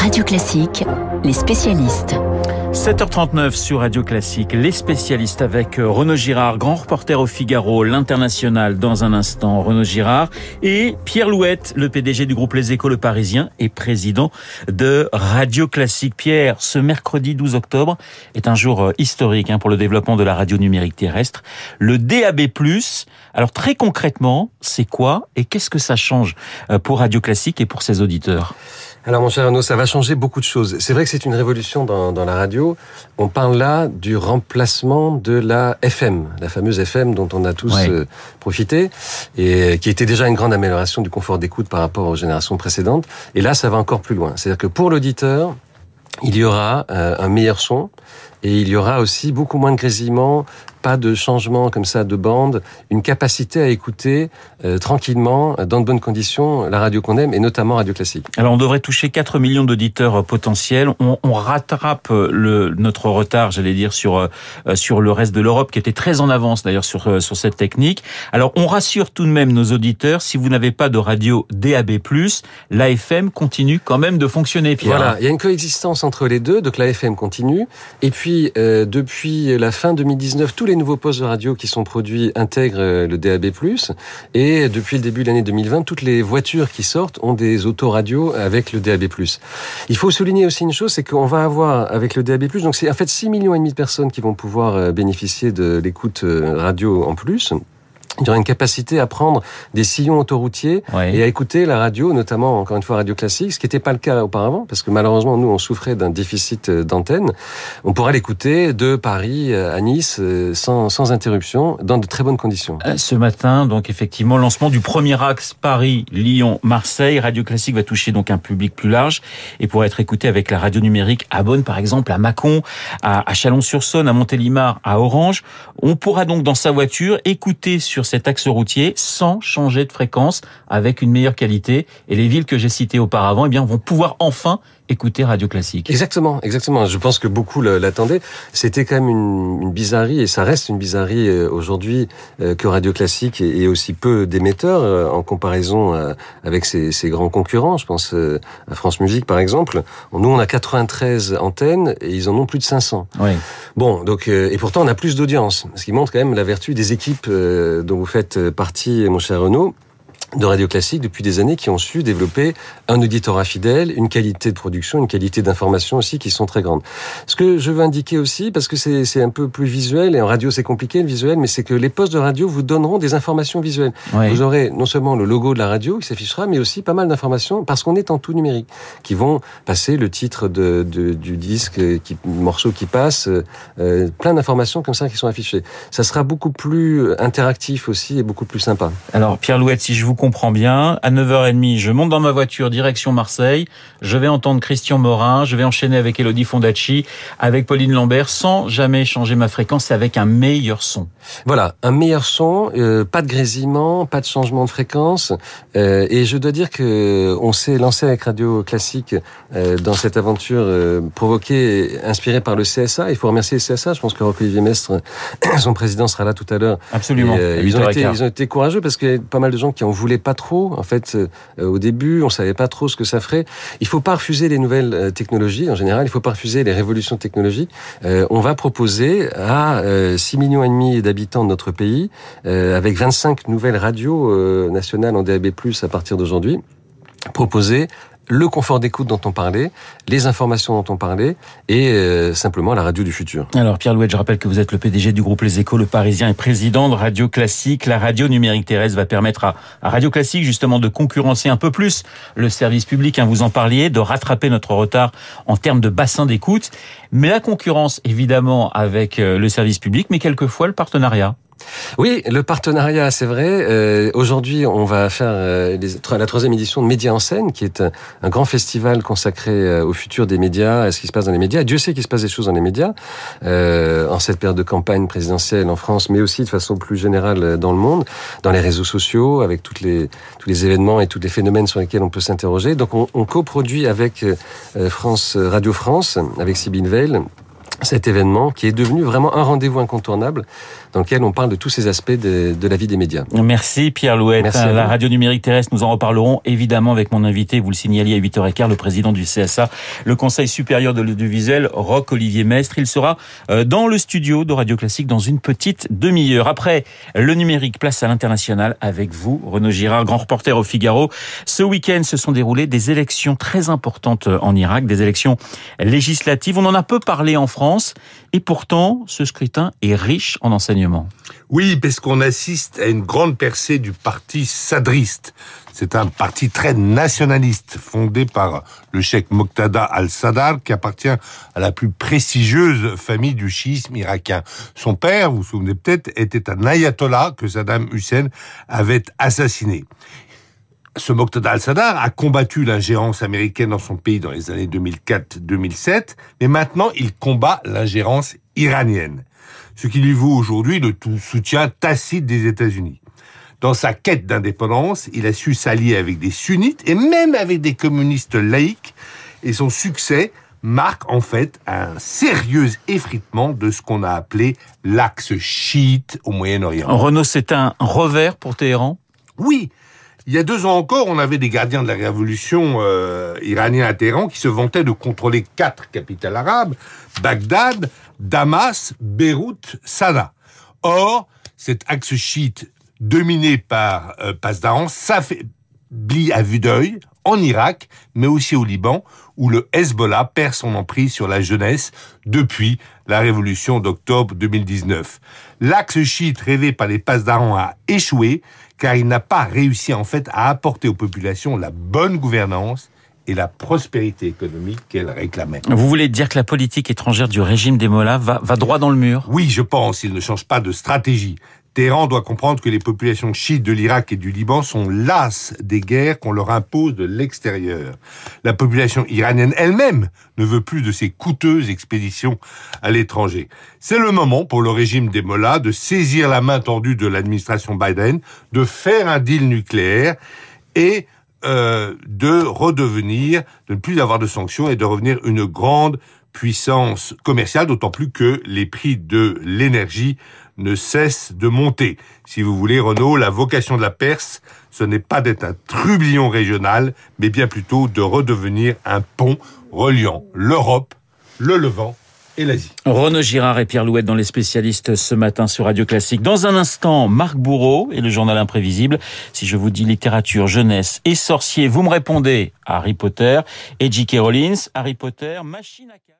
Radio Classique, les spécialistes. 7h39 sur Radio Classique, les spécialistes avec euh, Renaud Girard, grand reporter au Figaro, l'international dans un instant, Renaud Girard, et Pierre Louette, le PDG du groupe Les Échos, le Parisien, et président de Radio Classique. Pierre, ce mercredi 12 octobre est un jour euh, historique hein, pour le développement de la radio numérique terrestre. Le DAB+, alors très concrètement, c'est quoi et qu'est-ce que ça change euh, pour Radio Classique et pour ses auditeurs? Alors mon cher Arnaud, ça va changer beaucoup de choses. C'est vrai que c'est une révolution dans, dans, la radio. On parle là du remplacement de la FM, la fameuse FM dont on a tous euh, profité et qui était déjà une grande amélioration du confort d'écoute par rapport aux générations précédentes. Et là, ça va encore plus loin. C'est-à-dire que pour l'auditeur, il y aura euh, un meilleur son et il y aura aussi beaucoup moins de grésillements, pas de changement comme ça de bande, une capacité à écouter euh, tranquillement, dans de bonnes conditions, la radio qu'on aime, et notamment radio classique. Alors on devrait toucher 4 millions d'auditeurs potentiels. On, on, rattrape le, notre retard, j'allais dire, sur, euh, sur le reste de l'Europe, qui était très en avance d'ailleurs sur, euh, sur cette technique. Alors on rassure tout de même nos auditeurs, si vous n'avez pas de radio DAB+, l'AFM continue quand même de fonctionner, Pierre. Voilà, il y a une coexistence entre les deux, donc l'AFM continue, et puis euh, depuis la fin 2019, tous les nouveaux postes de radio qui sont produits intègrent euh, le DAB+. Et depuis le début de l'année 2020, toutes les voitures qui sortent ont des autoradios avec le DAB+. Il faut souligner aussi une chose, c'est qu'on va avoir avec le DAB+, donc c'est en fait 6 millions et demi de personnes qui vont pouvoir euh, bénéficier de l'écoute euh, radio en plus il y aura une capacité à prendre des sillons autoroutiers et à écouter la radio, notamment encore une fois radio classique, ce qui n'était pas le cas auparavant, parce que malheureusement nous on souffrait d'un déficit euh, d'antenne. On pourra l'écouter de Paris à Nice euh, sans, sans interruption, dans de très bonnes conditions. Euh, ce matin, donc effectivement, lancement du premier axe Paris, Lyon, Marseille. Radio classique va toucher donc un public plus large et pourra être écouté avec la radio numérique à Bonn, par exemple, à Mâcon, à Chalon-sur-Saône, à Montélimar, à Orange. On pourra donc dans sa voiture écouter sur cet axe routier sans changer de fréquence avec une meilleure qualité. Et les villes que j'ai citées auparavant, eh bien, vont pouvoir enfin écouter Radio Classique. Exactement, exactement. Je pense que beaucoup l'attendaient. C'était quand même une, une, bizarrerie, et ça reste une bizarrerie euh, aujourd'hui euh, que Radio Classique ait aussi peu d'émetteurs euh, en comparaison avec ses, ses, grands concurrents. Je pense à France Musique, par exemple. Nous, on a 93 antennes et ils en ont plus de 500. Oui. Bon, donc et pourtant on a plus d'audience, ce qui montre quand même la vertu des équipes dont vous faites partie, mon cher Renaud de radio classique depuis des années qui ont su développer un auditorat fidèle, une qualité de production, une qualité d'information aussi qui sont très grandes. Ce que je veux indiquer aussi, parce que c'est un peu plus visuel, et en radio c'est compliqué le visuel, mais c'est que les postes de radio vous donneront des informations visuelles. Oui. Vous aurez non seulement le logo de la radio qui s'affichera, mais aussi pas mal d'informations, parce qu'on est en tout numérique, qui vont passer le titre de, de du disque, qui, morceau qui passe, euh, plein d'informations comme ça qui sont affichées. Ça sera beaucoup plus interactif aussi et beaucoup plus sympa. Alors Pierre Louette, si je vous comprends bien. À 9h30, je monte dans ma voiture direction Marseille. Je vais entendre Christian Morin. Je vais enchaîner avec Elodie Fondacci, avec Pauline Lambert, sans jamais changer ma fréquence, avec un meilleur son. Voilà, un meilleur son, euh, pas de grésillement, pas de changement de fréquence. Euh, et je dois dire que on s'est lancé avec Radio Classique euh, dans cette aventure provoquée, inspirée par le CSA. Il faut remercier le CSA. Je pense que Olivier Mestre, son président, sera là tout à l'heure. Absolument. Et, ils, ont été, ils ont été courageux parce qu'il y a pas mal de gens qui en voulaient pas trop. En fait, euh, au début, on savait pas trop ce que ça ferait. Il faut pas refuser les nouvelles euh, technologies en général. Il faut pas refuser les révolutions technologiques. Euh, on va proposer à 6 millions et demi d'habitants de notre pays, avec 25 nouvelles radios nationales en DAB+ à partir d'aujourd'hui, proposer le confort d'écoute dont on parlait, les informations dont on parlait, et euh, simplement la radio du futur. Alors Pierre Louet, je rappelle que vous êtes le PDG du groupe Les Échos, le Parisien et président de Radio Classique. La radio numérique terrestre va permettre à, à Radio Classique justement de concurrencer un peu plus le service public, hein, vous en parliez, de rattraper notre retard en termes de bassin d'écoute. Mais la concurrence, évidemment, avec euh, le service public, mais quelquefois le partenariat. Oui, le partenariat, c'est vrai. Euh, Aujourd'hui, on va faire euh, la troisième édition de Médias en scène, qui est un, grand festival consacré euh, au futur des médias, à ce qui se passe dans les médias. Dieu sait qu'il se passe des choses dans les médias, en cette période de campagne présidentielle en France, mais aussi de façon plus générale dans le monde, dans les réseaux sociaux, avec tous les événements et tous les phénomènes sur lesquels on peut s'interroger. Donc, on, on coproduit avec France Radio France, avec Sybille Veil, cet événement qui est devenu vraiment un rendez-vous incontournable dans lequel on parle de tous ces aspects de, de la vie des médias. Merci Pierre Louette. Merci la radio numérique terrestre, nous en reparlerons évidemment avec mon invité, vous le signaliez à 8h15, le président du CSA, le Conseil supérieur de l'audiovisuel, Roch Olivier Mestre. Il sera euh, dans le studio de Radio Classique dans une petite demi-heure. Après le numérique, place à l'international avec vous, Renaud Girard, grand reporter au Figaro. Ce week-end se sont déroulées des élections très importantes en Irak, des élections législatives. On en a peu parlé en France et pourtant ce scrutin est riche en enseignements. Oui, parce qu'on assiste à une grande percée du parti sadriste. C'est un parti très nationaliste, fondé par le cheikh Moqtada al-Sadr, qui appartient à la plus prestigieuse famille du chiisme irakien. Son père, vous vous souvenez peut-être, était un ayatollah que Saddam Hussein avait assassiné. Ce Moqtada al-Sadr a combattu l'ingérence américaine dans son pays dans les années 2004-2007, mais maintenant il combat l'ingérence iranienne ce qui lui vaut aujourd'hui le tout soutien tacite des États-Unis. Dans sa quête d'indépendance, il a su s'allier avec des sunnites et même avec des communistes laïcs, et son succès marque en fait un sérieux effritement de ce qu'on a appelé l'axe chiite au Moyen-Orient. Renaud, c'est un revers pour Téhéran? Oui, il y a deux ans encore, on avait des gardiens de la révolution euh, iranienne à Téhéran qui se vantaient de contrôler quatre capitales arabes, Bagdad, Damas, Beyrouth, Sanaa. Or, cet axe chiite dominé par euh, Pasdaran s'affaiblit à vue d'œil en Irak, mais aussi au Liban, où le Hezbollah perd son emprise sur la jeunesse depuis la révolution d'octobre 2019. L'axe chiite rêvé par les Pasdaran a échoué, car il n'a pas réussi en fait à apporter aux populations la bonne gouvernance et la prospérité économique qu'elle réclamait. Vous voulez dire que la politique étrangère du régime des Mollahs va, va droit dans le mur? Oui, je pense. Il ne change pas de stratégie. Téhéran doit comprendre que les populations chiites de l'Irak et du Liban sont lasses des guerres qu'on leur impose de l'extérieur. La population iranienne elle-même ne veut plus de ces coûteuses expéditions à l'étranger. C'est le moment pour le régime des Mollahs de saisir la main tendue de l'administration Biden, de faire un deal nucléaire et euh, de redevenir, de ne plus avoir de sanctions et de revenir une grande puissance commerciale, d'autant plus que les prix de l'énergie ne cessent de monter. Si vous voulez, Renault, la vocation de la Perse, ce n'est pas d'être un trublion régional, mais bien plutôt de redevenir un pont reliant l'Europe, le Levant Renaud Girard et Pierre Louette dans les spécialistes ce matin sur Radio Classique. Dans un instant, Marc Bourreau et le journal imprévisible. Si je vous dis littérature, jeunesse et sorcier, vous me répondez Harry Potter et J.K. Rollins. Harry Potter, machine à